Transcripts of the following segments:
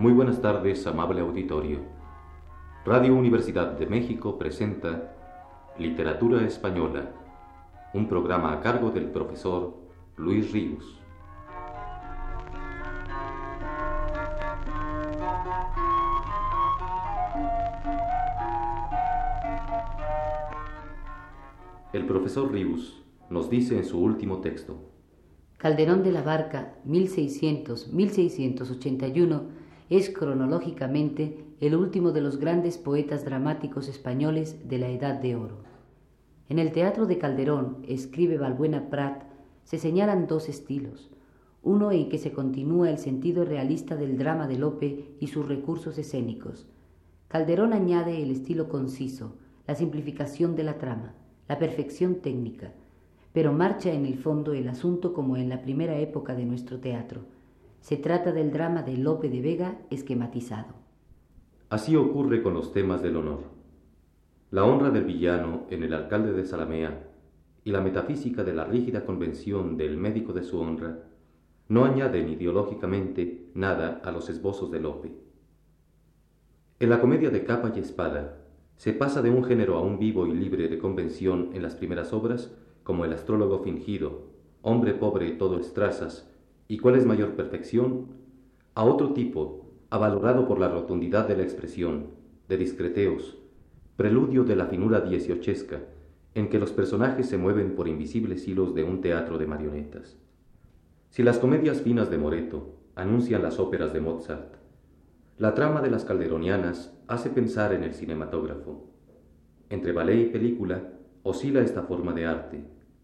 Muy buenas tardes, amable auditorio. Radio Universidad de México presenta Literatura Española, un programa a cargo del profesor Luis Ríos. El profesor Ríos nos dice en su último texto, Calderón de la Barca, 1600-1681, es cronológicamente el último de los grandes poetas dramáticos españoles de la Edad de Oro. En el teatro de Calderón, escribe Balbuena Prat, se señalan dos estilos, uno en que se continúa el sentido realista del drama de Lope y sus recursos escénicos. Calderón añade el estilo conciso, la simplificación de la trama, la perfección técnica, pero marcha en el fondo el asunto como en la primera época de nuestro teatro. Se trata del drama de Lope de Vega esquematizado. Así ocurre con los temas del honor. La honra del villano en el alcalde de Salamea y la metafísica de la rígida convención del médico de su honra no añaden ideológicamente nada a los esbozos de Lope. En la comedia de capa y espada, se pasa de un género aún vivo y libre de convención en las primeras obras, como el astrólogo fingido, hombre pobre todo estrazas, y cuál es mayor perfección, a otro tipo, avalorado por la rotundidad de la expresión, de discreteos, preludio de la finura dieciochesca, en que los personajes se mueven por invisibles hilos de un teatro de marionetas. Si las comedias finas de Moreto anuncian las óperas de Mozart, la trama de las calderonianas hace pensar en el cinematógrafo. Entre ballet y película oscila esta forma de arte,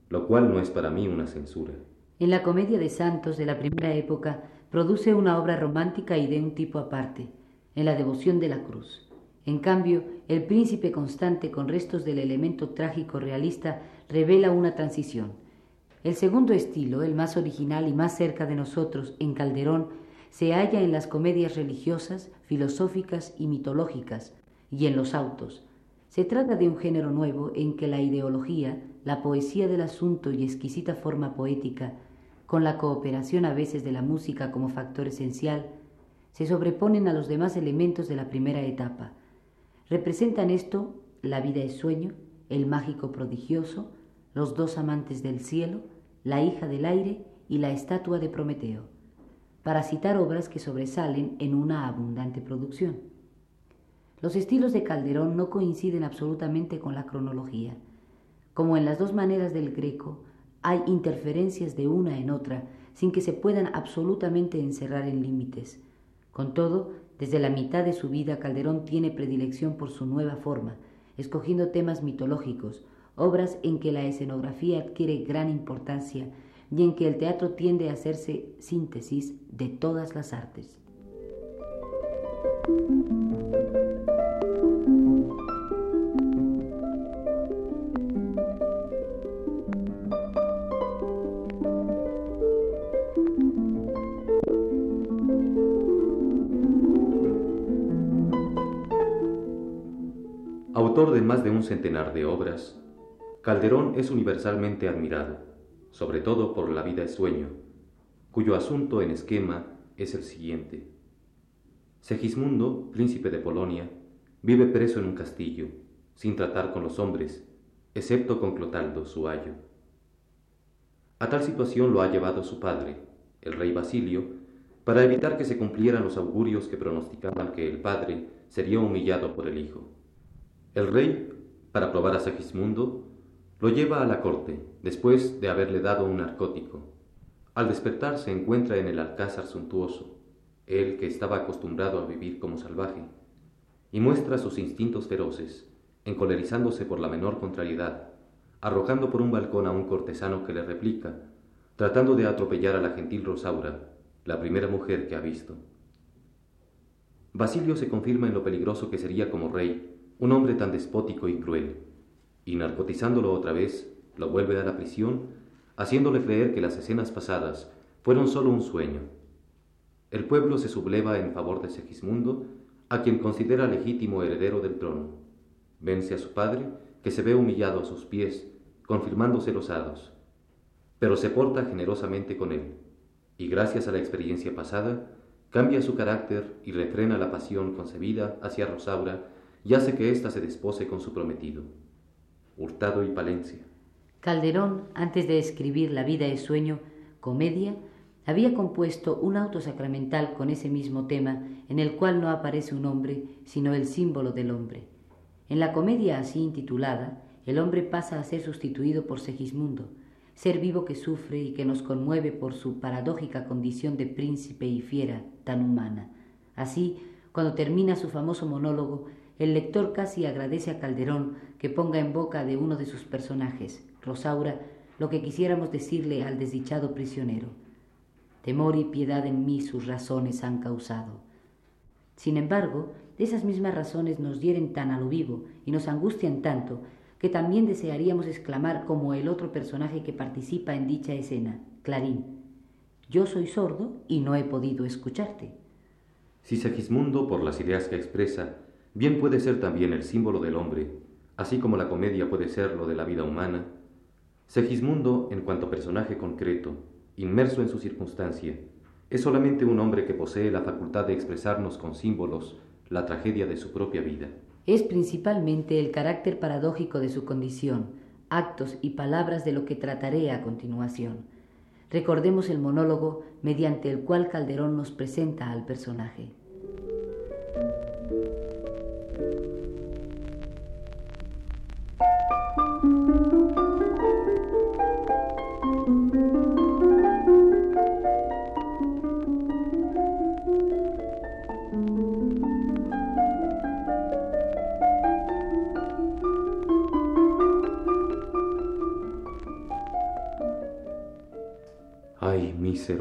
lo cual no es para mí una censura. En la comedia de Santos de la primera época produce una obra romántica y de un tipo aparte, en la devoción de la cruz. En cambio, el príncipe constante con restos del elemento trágico realista revela una transición. El segundo estilo, el más original y más cerca de nosotros, en Calderón, se halla en las comedias religiosas, filosóficas y mitológicas, y en los autos. Se trata de un género nuevo en que la ideología, la poesía del asunto y exquisita forma poética, con la cooperación a veces de la música como factor esencial, se sobreponen a los demás elementos de la primera etapa. Representan esto la vida es sueño, el mágico prodigioso, los dos amantes del cielo, la hija del aire y la estatua de Prometeo para citar obras que sobresalen en una abundante producción. Los estilos de Calderón no coinciden absolutamente con la cronología. Como en las dos maneras del greco, hay interferencias de una en otra sin que se puedan absolutamente encerrar en límites. Con todo, desde la mitad de su vida Calderón tiene predilección por su nueva forma, escogiendo temas mitológicos, obras en que la escenografía adquiere gran importancia y en que el teatro tiende a hacerse síntesis de todas las artes. Autor de más de un centenar de obras, Calderón es universalmente admirado sobre todo por la vida de sueño, cuyo asunto en esquema es el siguiente. Segismundo, príncipe de Polonia, vive preso en un castillo, sin tratar con los hombres, excepto con Clotaldo, su ayo. A tal situación lo ha llevado su padre, el rey Basilio, para evitar que se cumplieran los augurios que pronosticaban que el padre sería humillado por el hijo. El rey, para probar a Segismundo, lo lleva a la corte, después de haberle dado un narcótico. Al despertar se encuentra en el alcázar suntuoso, él que estaba acostumbrado a vivir como salvaje, y muestra sus instintos feroces, encolerizándose por la menor contrariedad, arrojando por un balcón a un cortesano que le replica, tratando de atropellar a la gentil Rosaura, la primera mujer que ha visto. Basilio se confirma en lo peligroso que sería como rey un hombre tan despótico y cruel y narcotizándolo otra vez, lo vuelve a la prisión, haciéndole creer que las escenas pasadas fueron solo un sueño. El pueblo se subleva en favor de Segismundo, a quien considera legítimo heredero del trono. Vence a su padre, que se ve humillado a sus pies, confirmándose los hados, pero se porta generosamente con él, y gracias a la experiencia pasada, cambia su carácter y refrena la pasión concebida hacia Rosaura y hace que ésta se despose con su prometido. Hurtado y Palencia. Calderón, antes de escribir La vida es sueño, comedia, había compuesto un auto sacramental con ese mismo tema, en el cual no aparece un hombre, sino el símbolo del hombre. En la comedia así intitulada, el hombre pasa a ser sustituido por Segismundo, ser vivo que sufre y que nos conmueve por su paradójica condición de príncipe y fiera tan humana. Así, cuando termina su famoso monólogo, el lector casi agradece a Calderón que ponga en boca de uno de sus personajes, Rosaura, lo que quisiéramos decirle al desdichado prisionero. Temor y piedad en mí sus razones han causado. Sin embargo, esas mismas razones nos hieren tan a lo vivo y nos angustian tanto que también desearíamos exclamar como el otro personaje que participa en dicha escena, Clarín, yo soy sordo y no he podido escucharte. Si Segismundo, por las ideas que expresa, bien puede ser también el símbolo del hombre, así como la comedia puede ser lo de la vida humana, Segismundo, en cuanto personaje concreto, inmerso en su circunstancia, es solamente un hombre que posee la facultad de expresarnos con símbolos la tragedia de su propia vida. Es principalmente el carácter paradójico de su condición, actos y palabras de lo que trataré a continuación. Recordemos el monólogo mediante el cual Calderón nos presenta al personaje.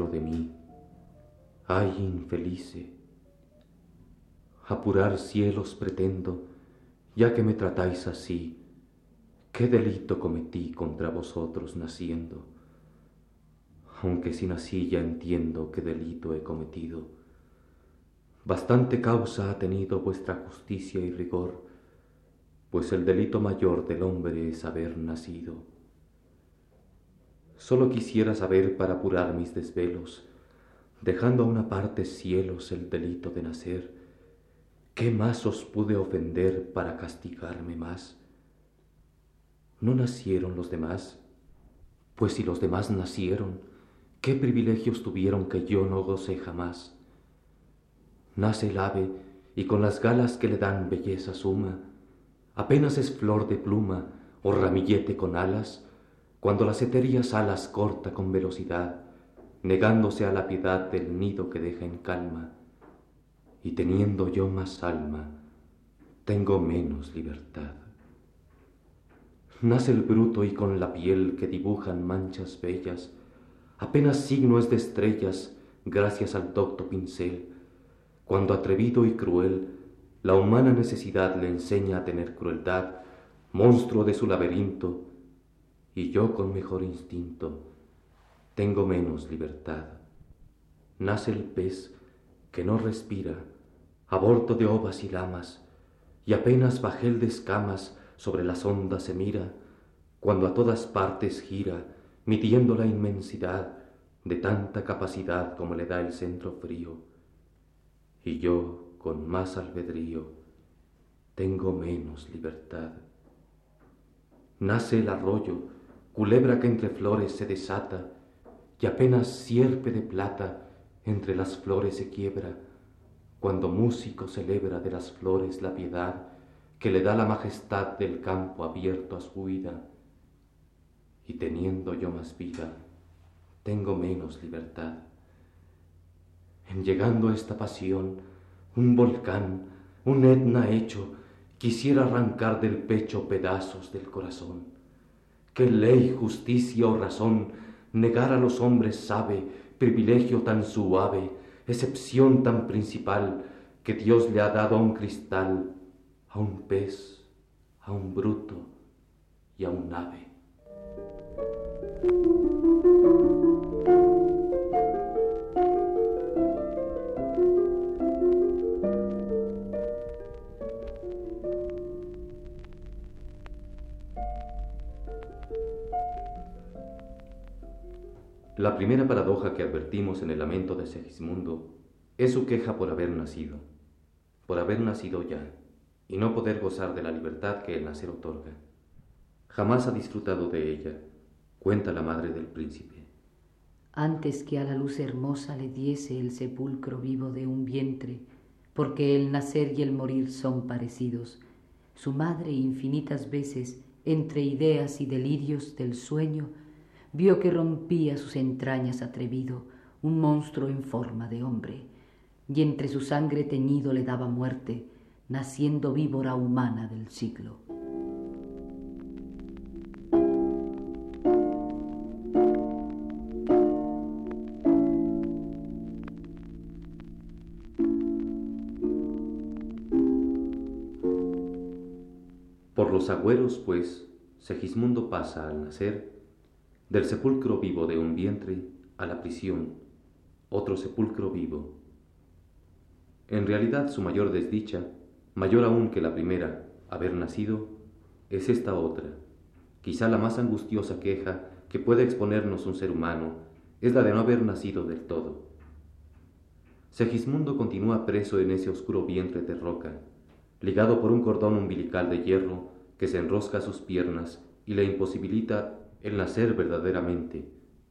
De mí, ay infelice, apurar cielos pretendo, ya que me tratáis así, qué delito cometí contra vosotros naciendo, aunque si nací ya entiendo qué delito he cometido. Bastante causa ha tenido vuestra justicia y rigor, pues el delito mayor del hombre es haber nacido. Solo quisiera saber para apurar mis desvelos, dejando a una parte cielos el delito de nacer, ¿qué más os pude ofender para castigarme más? ¿No nacieron los demás? Pues si los demás nacieron, ¿qué privilegios tuvieron que yo no gocé jamás? Nace el ave y con las galas que le dan belleza suma, apenas es flor de pluma o ramillete con alas, cuando las etéreas alas corta con velocidad, negándose a la piedad del nido que deja en calma, y teniendo yo más alma, tengo menos libertad. Nace el bruto y con la piel que dibujan manchas bellas, apenas signo es de estrellas gracias al docto pincel, cuando atrevido y cruel la humana necesidad le enseña a tener crueldad, monstruo de su laberinto, y yo con mejor instinto tengo menos libertad. Nace el pez que no respira, aborto de ovas y lamas, y apenas bajel de escamas sobre las ondas se mira, cuando a todas partes gira, midiendo la inmensidad de tanta capacidad como le da el centro frío. Y yo, con más albedrío, tengo menos libertad. Nace el arroyo, culebra que entre flores se desata, y apenas sierpe de plata entre las flores se quiebra, cuando músico celebra de las flores la piedad que le da la majestad del campo abierto a su huida, y teniendo yo más vida, tengo menos libertad. En llegando a esta pasión, un volcán, un etna hecho, quisiera arrancar del pecho pedazos del corazón ¿Qué ley, justicia o razón negar a los hombres sabe privilegio tan suave, excepción tan principal que Dios le ha dado a un cristal, a un pez, a un bruto y a un ave? La primera paradoja que advertimos en el lamento de Segismundo Es su queja por haber nacido, por haber nacido ya, y no poder gozar de la libertad que el nacer otorga. Jamás ha disfrutado de ella, cuenta la madre del príncipe. Antes que a la luz hermosa le diese el sepulcro vivo de un vientre, porque el nacer y el morir son parecidos, su madre infinitas veces, entre ideas y delirios del sueño, vio que rompía sus entrañas atrevido un monstruo en forma de hombre, y entre su sangre teñido le daba muerte, naciendo víbora humana del siglo. Por los agüeros, pues, Segismundo pasa al nacer del sepulcro vivo de un vientre a la prisión, otro sepulcro vivo. En realidad su mayor desdicha, mayor aún que la primera, haber nacido, es esta otra. Quizá la más angustiosa queja que puede exponernos un ser humano es la de no haber nacido del todo. Segismundo continúa preso en ese oscuro vientre de roca, ligado por un cordón umbilical de hierro que se enrosca a sus piernas y le imposibilita el nacer verdaderamente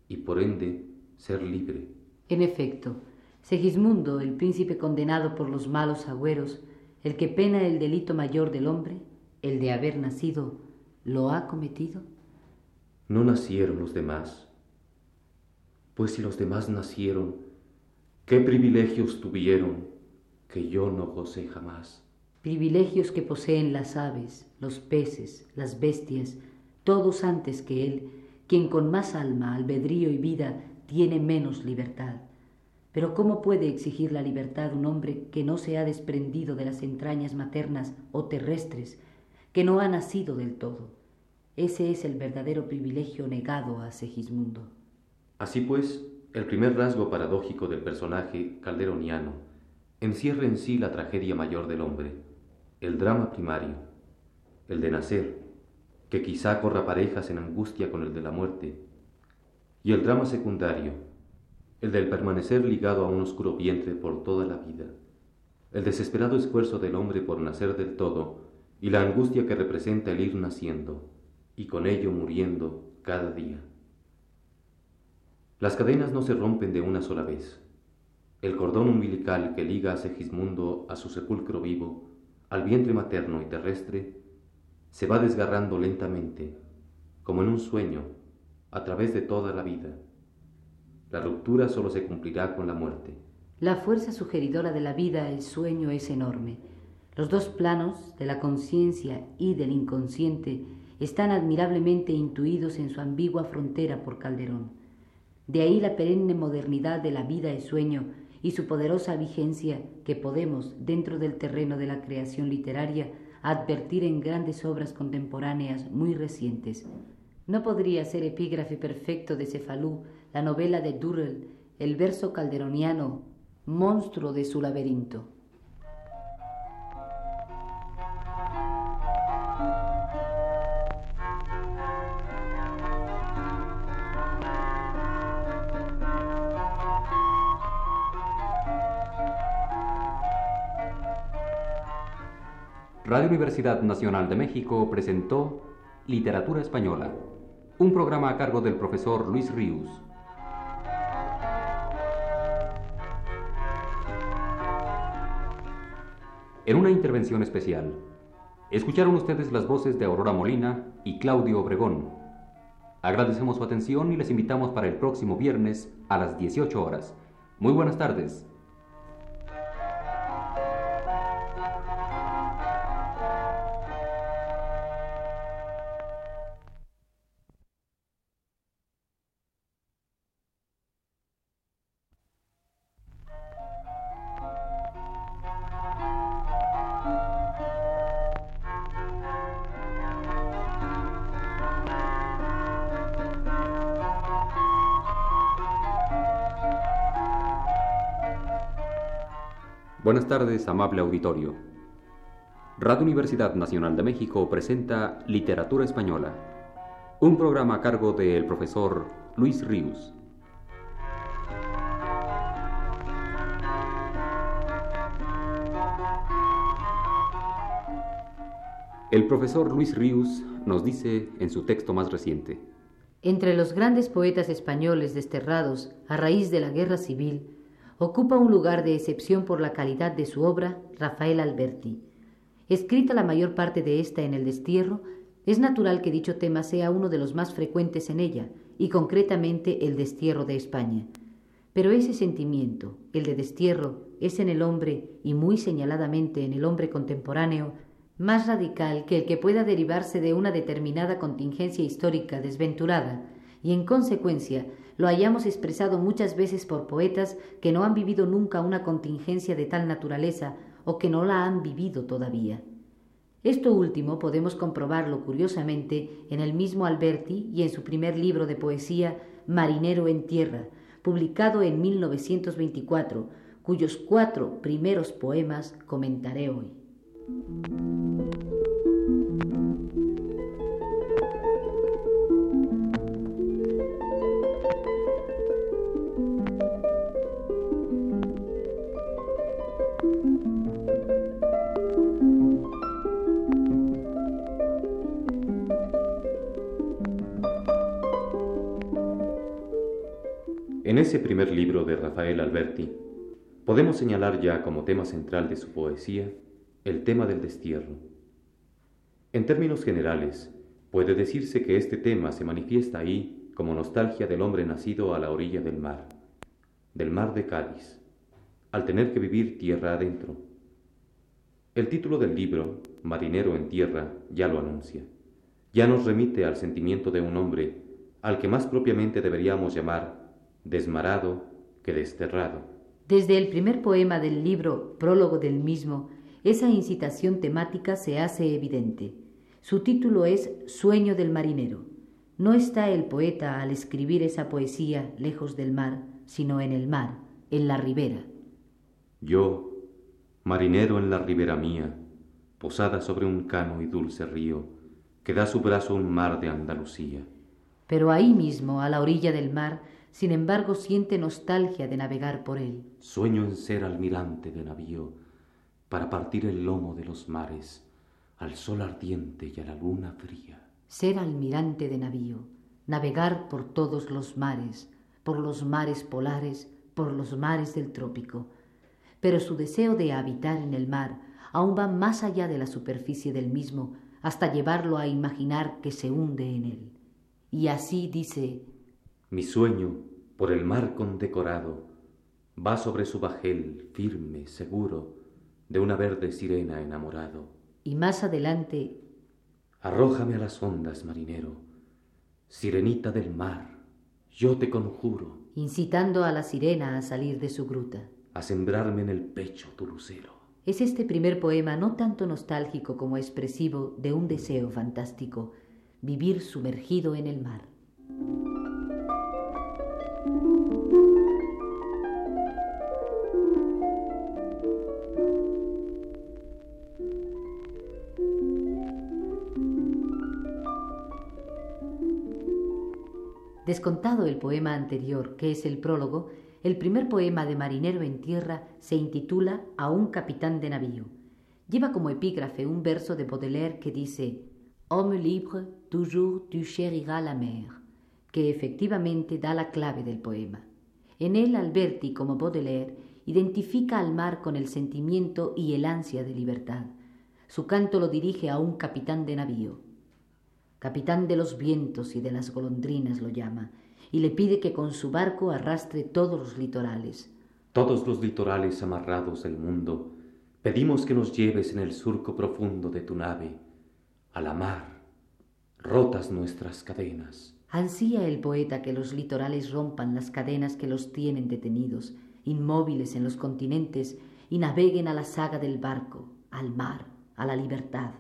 y por ende ser libre. En efecto, Segismundo, el príncipe condenado por los malos agüeros, el que pena el delito mayor del hombre, el de haber nacido, ¿lo ha cometido? No nacieron los demás. Pues si los demás nacieron, ¿qué privilegios tuvieron que yo no gocé jamás? Privilegios que poseen las aves, los peces, las bestias, todos antes que él, quien con más alma, albedrío y vida tiene menos libertad. Pero ¿cómo puede exigir la libertad un hombre que no se ha desprendido de las entrañas maternas o terrestres, que no ha nacido del todo? Ese es el verdadero privilegio negado a Segismundo. Así pues, el primer rasgo paradójico del personaje calderoniano encierra en sí la tragedia mayor del hombre, el drama primario, el de nacer, que quizá corra parejas en angustia con el de la muerte, y el drama secundario, el del permanecer ligado a un oscuro vientre por toda la vida, el desesperado esfuerzo del hombre por nacer del todo y la angustia que representa el ir naciendo y con ello muriendo cada día. Las cadenas no se rompen de una sola vez. El cordón umbilical que liga a Segismundo a su sepulcro vivo, al vientre materno y terrestre, se va desgarrando lentamente, como en un sueño, a través de toda la vida. La ruptura solo se cumplirá con la muerte. La fuerza sugeridora de la vida, el sueño, es enorme. Los dos planos, de la conciencia y del inconsciente, están admirablemente intuidos en su ambigua frontera por Calderón. De ahí la perenne modernidad de la vida y sueño y su poderosa vigencia que podemos, dentro del terreno de la creación literaria, advertir en grandes obras contemporáneas muy recientes. ¿No podría ser epígrafe perfecto de Cefalú la novela de Durrell, el verso calderoniano, monstruo de su laberinto? Radio Universidad Nacional de México presentó Literatura Española, un programa a cargo del profesor Luis Ríos. En una intervención especial, escucharon ustedes las voces de Aurora Molina y Claudio Obregón. Agradecemos su atención y les invitamos para el próximo viernes a las 18 horas. Muy buenas tardes. Buenas tardes, amable auditorio. Radio Universidad Nacional de México presenta Literatura Española, un programa a cargo del profesor Luis Ríos. El profesor Luis Ríos nos dice en su texto más reciente. Entre los grandes poetas españoles desterrados a raíz de la guerra civil, ocupa un lugar de excepción por la calidad de su obra Rafael Alberti. Escrita la mayor parte de esta en el destierro, es natural que dicho tema sea uno de los más frecuentes en ella, y concretamente el destierro de España. Pero ese sentimiento, el de destierro, es en el hombre, y muy señaladamente en el hombre contemporáneo, más radical que el que pueda derivarse de una determinada contingencia histórica desventurada, y en consecuencia lo hayamos expresado muchas veces por poetas que no han vivido nunca una contingencia de tal naturaleza o que no la han vivido todavía. Esto último podemos comprobarlo curiosamente en el mismo Alberti y en su primer libro de poesía Marinero en Tierra, publicado en 1924, cuyos cuatro primeros poemas comentaré hoy. En ese primer libro de Rafael Alberti, podemos señalar ya como tema central de su poesía el tema del destierro. En términos generales, puede decirse que este tema se manifiesta ahí como nostalgia del hombre nacido a la orilla del mar, del mar de Cádiz, al tener que vivir tierra adentro. El título del libro, Marinero en Tierra, ya lo anuncia. Ya nos remite al sentimiento de un hombre al que más propiamente deberíamos llamar desmarado que desterrado. Desde el primer poema del libro, prólogo del mismo, esa incitación temática se hace evidente. Su título es Sueño del marinero. No está el poeta al escribir esa poesía lejos del mar, sino en el mar, en la ribera. Yo, marinero en la ribera mía, posada sobre un cano y dulce río, que da su brazo un mar de Andalucía. Pero ahí mismo, a la orilla del mar, sin embargo siente nostalgia de navegar por él. Sueño en ser almirante de navío, para partir el lomo de los mares, al sol ardiente y a la luna fría. Ser almirante de navío, navegar por todos los mares, por los mares polares, por los mares del trópico. Pero su deseo de habitar en el mar aún va más allá de la superficie del mismo, hasta llevarlo a imaginar que se hunde en él. Y así dice mi sueño, por el mar condecorado, va sobre su bajel, firme, seguro, de una verde sirena enamorado. Y más adelante... Arrójame a las ondas, marinero, sirenita del mar, yo te conjuro. Incitando a la sirena a salir de su gruta. A sembrarme en el pecho tu lucero. Es este primer poema no tanto nostálgico como expresivo de un deseo fantástico, vivir sumergido en el mar. Descontado el poema anterior, que es el prólogo, el primer poema de Marinero en Tierra se intitula A un capitán de navío. Lleva como epígrafe un verso de Baudelaire que dice Homme libre, toujours tu chériras la mer, que efectivamente da la clave del poema. En él Alberti, como Baudelaire, identifica al mar con el sentimiento y el ansia de libertad. Su canto lo dirige a un capitán de navío capitán de los vientos y de las golondrinas lo llama, y le pide que con su barco arrastre todos los litorales. Todos los litorales amarrados del mundo, pedimos que nos lleves en el surco profundo de tu nave, a la mar, rotas nuestras cadenas. Ansía el poeta que los litorales rompan las cadenas que los tienen detenidos, inmóviles en los continentes, y naveguen a la saga del barco, al mar, a la libertad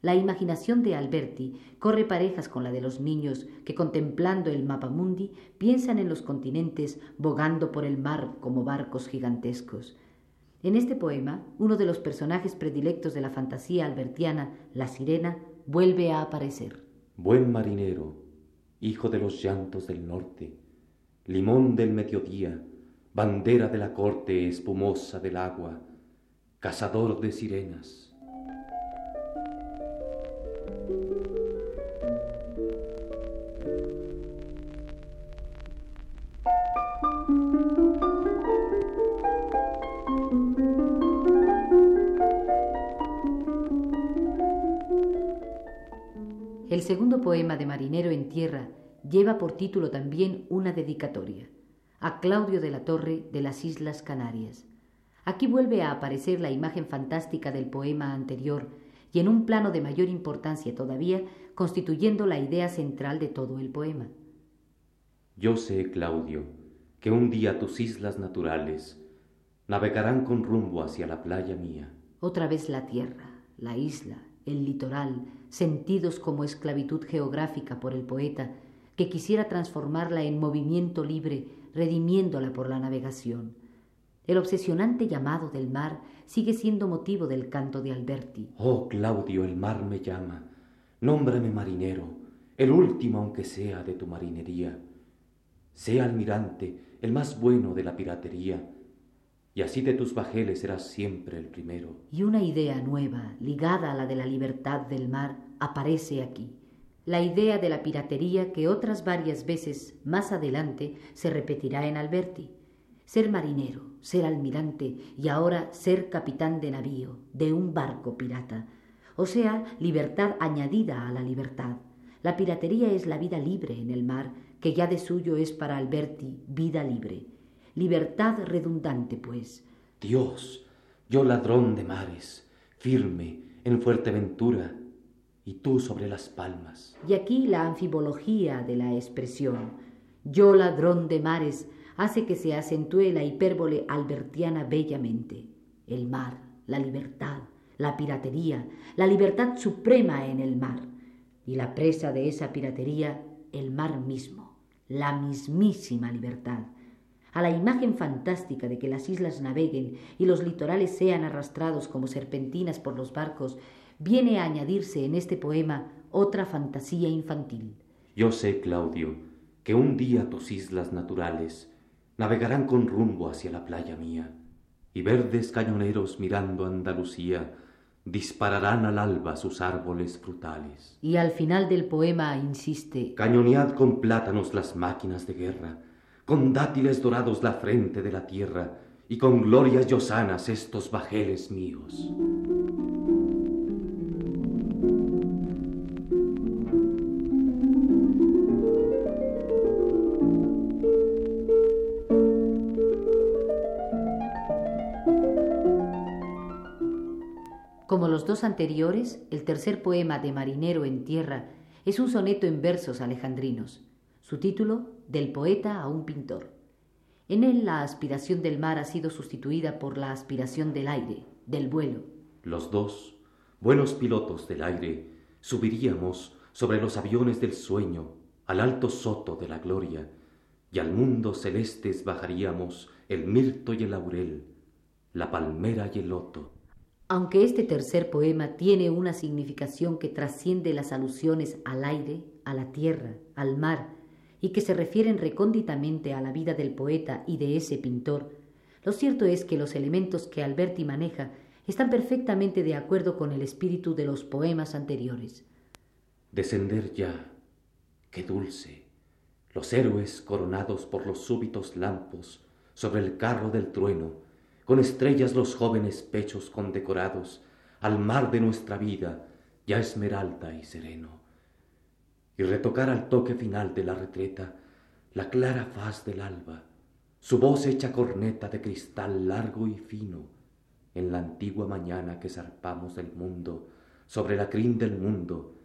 la imaginación de Alberti corre parejas con la de los niños que contemplando el mapa mundi piensan en los continentes bogando por el mar como barcos gigantescos. En este poema, uno de los personajes predilectos de la fantasía albertiana, la sirena, vuelve a aparecer. Buen marinero, hijo de los llantos del norte, limón del mediodía, bandera de la corte espumosa del agua, cazador de sirenas segundo poema de Marinero en Tierra lleva por título también una dedicatoria a Claudio de la Torre de las Islas Canarias. Aquí vuelve a aparecer la imagen fantástica del poema anterior y en un plano de mayor importancia todavía, constituyendo la idea central de todo el poema. Yo sé, Claudio, que un día tus islas naturales navegarán con rumbo hacia la playa mía. Otra vez la tierra, la isla, el litoral, sentidos como esclavitud geográfica por el poeta, que quisiera transformarla en movimiento libre, redimiéndola por la navegación. El obsesionante llamado del mar sigue siendo motivo del canto de Alberti. Oh, Claudio, el mar me llama. Nómbrame marinero, el último aunque sea de tu marinería. Sea almirante, el más bueno de la piratería, y así de tus bajeles serás siempre el primero. Y una idea nueva, ligada a la de la libertad del mar, aparece aquí. La idea de la piratería que otras varias veces más adelante se repetirá en Alberti. Ser marinero, ser almirante y ahora ser capitán de navío, de un barco pirata. O sea, libertad añadida a la libertad. La piratería es la vida libre en el mar, que ya de suyo es para Alberti vida libre libertad redundante, pues. Dios, yo ladrón de mares, firme en Fuerteventura, y tú sobre las palmas. Y aquí la anfibología de la expresión, yo ladrón de mares, hace que se acentúe la hipérbole albertiana bellamente. El mar, la libertad, la piratería, la libertad suprema en el mar, y la presa de esa piratería, el mar mismo, la mismísima libertad a la imagen fantástica de que las islas naveguen y los litorales sean arrastrados como serpentinas por los barcos, viene a añadirse en este poema otra fantasía infantil. Yo sé, Claudio, que un día tus islas naturales navegarán con rumbo hacia la playa mía, y verdes cañoneros mirando Andalucía dispararán al alba sus árboles frutales. Y al final del poema insiste Cañonead con plátanos las máquinas de guerra, con dátiles dorados la frente de la tierra, y con glorias yosanas estos bajeles míos. Como los dos anteriores, el tercer poema de Marinero en Tierra es un soneto en versos alejandrinos. Su título, Del poeta a un pintor. En él la aspiración del mar ha sido sustituida por la aspiración del aire, del vuelo. Los dos, buenos pilotos del aire, subiríamos sobre los aviones del sueño al alto soto de la gloria, y al mundo celestes bajaríamos el mirto y el laurel, la palmera y el loto. Aunque este tercer poema tiene una significación que trasciende las alusiones al aire, a la tierra, al mar, y que se refieren recónditamente a la vida del poeta y de ese pintor, lo cierto es que los elementos que Alberti maneja están perfectamente de acuerdo con el espíritu de los poemas anteriores. Descender ya, qué dulce, los héroes coronados por los súbitos lampos sobre el carro del trueno, con estrellas los jóvenes pechos condecorados, al mar de nuestra vida, ya esmeralda y sereno y retocar al toque final de la retreta la clara faz del alba, su voz hecha corneta de cristal largo y fino, en la antigua mañana que zarpamos del mundo, sobre la crin del mundo,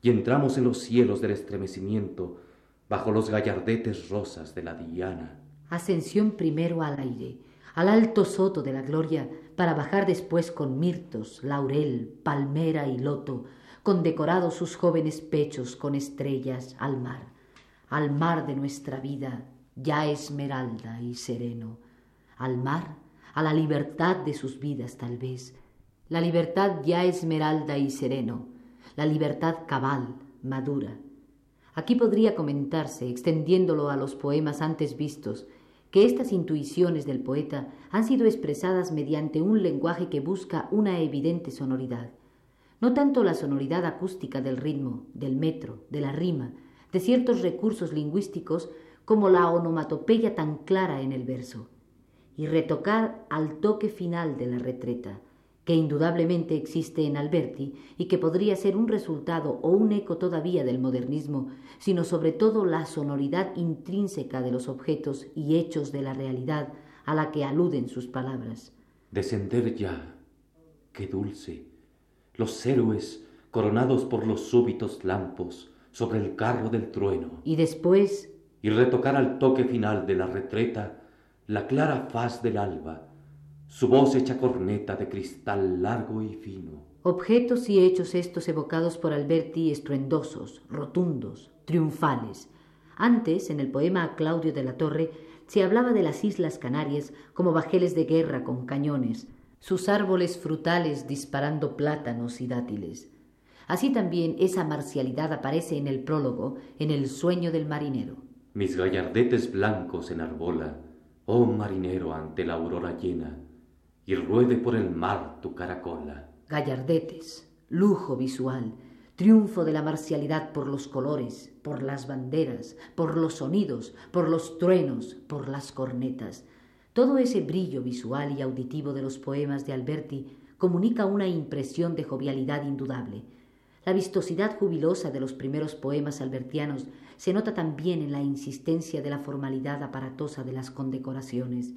y entramos en los cielos del estremecimiento, bajo los gallardetes rosas de la Diana. Ascensión primero al aire, al alto soto de la gloria, para bajar después con mirtos, laurel, palmera y loto, condecorados sus jóvenes pechos con estrellas al mar, al mar de nuestra vida, ya esmeralda y sereno, al mar, a la libertad de sus vidas tal vez, la libertad ya esmeralda y sereno, la libertad cabal, madura. Aquí podría comentarse, extendiéndolo a los poemas antes vistos, que estas intuiciones del poeta han sido expresadas mediante un lenguaje que busca una evidente sonoridad no tanto la sonoridad acústica del ritmo, del metro, de la rima, de ciertos recursos lingüísticos, como la onomatopeya tan clara en el verso, y retocar al toque final de la retreta, que indudablemente existe en Alberti y que podría ser un resultado o un eco todavía del modernismo, sino sobre todo la sonoridad intrínseca de los objetos y hechos de la realidad a la que aluden sus palabras. Descender ya, qué dulce, los héroes coronados por los súbitos lampos sobre el carro del trueno. Y después... Y retocar al toque final de la retreta la clara faz del alba, su voz hecha corneta de cristal largo y fino. Objetos y hechos estos evocados por Alberti estruendosos, rotundos, triunfales. Antes, en el poema Claudio de la Torre, se hablaba de las Islas Canarias como bajeles de guerra con cañones, sus árboles frutales disparando plátanos y dátiles. Así también esa marcialidad aparece en el prólogo, en el sueño del marinero. Mis gallardetes blancos en arbola, oh marinero ante la aurora llena, y ruede por el mar tu caracola. Gallardetes, lujo visual, triunfo de la marcialidad por los colores, por las banderas, por los sonidos, por los truenos, por las cornetas. Todo ese brillo visual y auditivo de los poemas de Alberti comunica una impresión de jovialidad indudable. La vistosidad jubilosa de los primeros poemas albertianos se nota también en la insistencia de la formalidad aparatosa de las condecoraciones.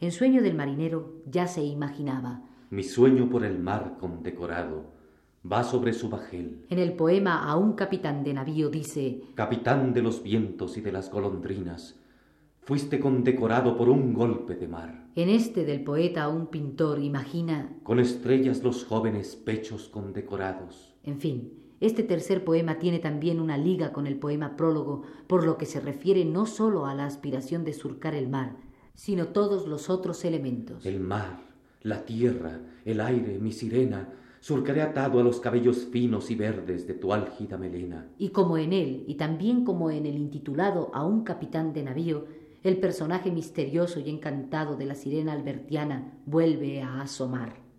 En Sueño del Marinero ya se imaginaba. Mi sueño por el mar condecorado va sobre su bajel. En el poema A un capitán de navío dice Capitán de los vientos y de las golondrinas, fuiste condecorado por un golpe de mar. En este del poeta un pintor imagina Con estrellas los jóvenes pechos condecorados. En fin, este tercer poema tiene también una liga con el poema prólogo, por lo que se refiere no sólo a la aspiración de surcar el mar, sino todos los otros elementos. El mar, la tierra, el aire, mi sirena, surcaré atado a los cabellos finos y verdes de tu álgida melena. Y como en él, y también como en el intitulado A un capitán de navío, el personaje misterioso y encantado de la sirena albertiana vuelve a asomar.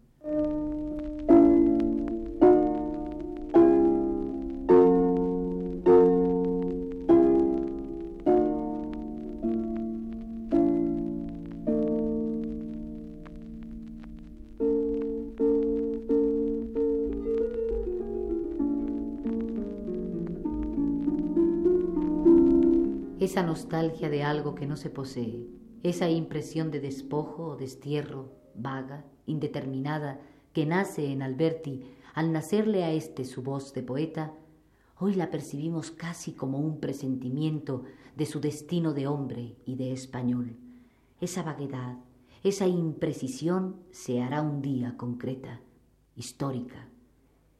Nostalgia de algo que no se posee, esa impresión de despojo o destierro, vaga, indeterminada, que nace en Alberti. Al nacerle a éste su voz de poeta, hoy la percibimos casi como un presentimiento de su destino de hombre y de español. Esa vaguedad, esa imprecisión se hará un día concreta, histórica,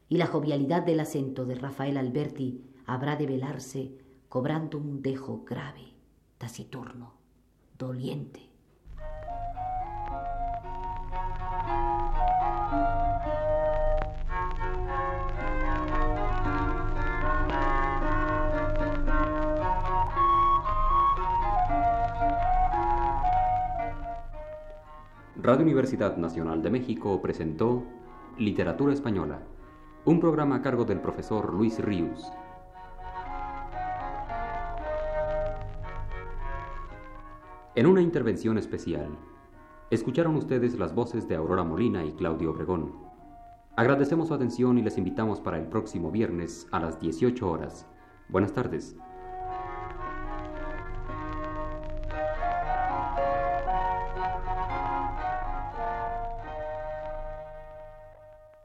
y la jovialidad del acento de Rafael Alberti habrá de velarse cobrando un dejo grave, taciturno, doliente. Radio Universidad Nacional de México presentó Literatura Española, un programa a cargo del profesor Luis Ríos. En una intervención especial, escucharon ustedes las voces de Aurora Molina y Claudio Obregón. Agradecemos su atención y les invitamos para el próximo viernes a las 18 horas. Buenas tardes.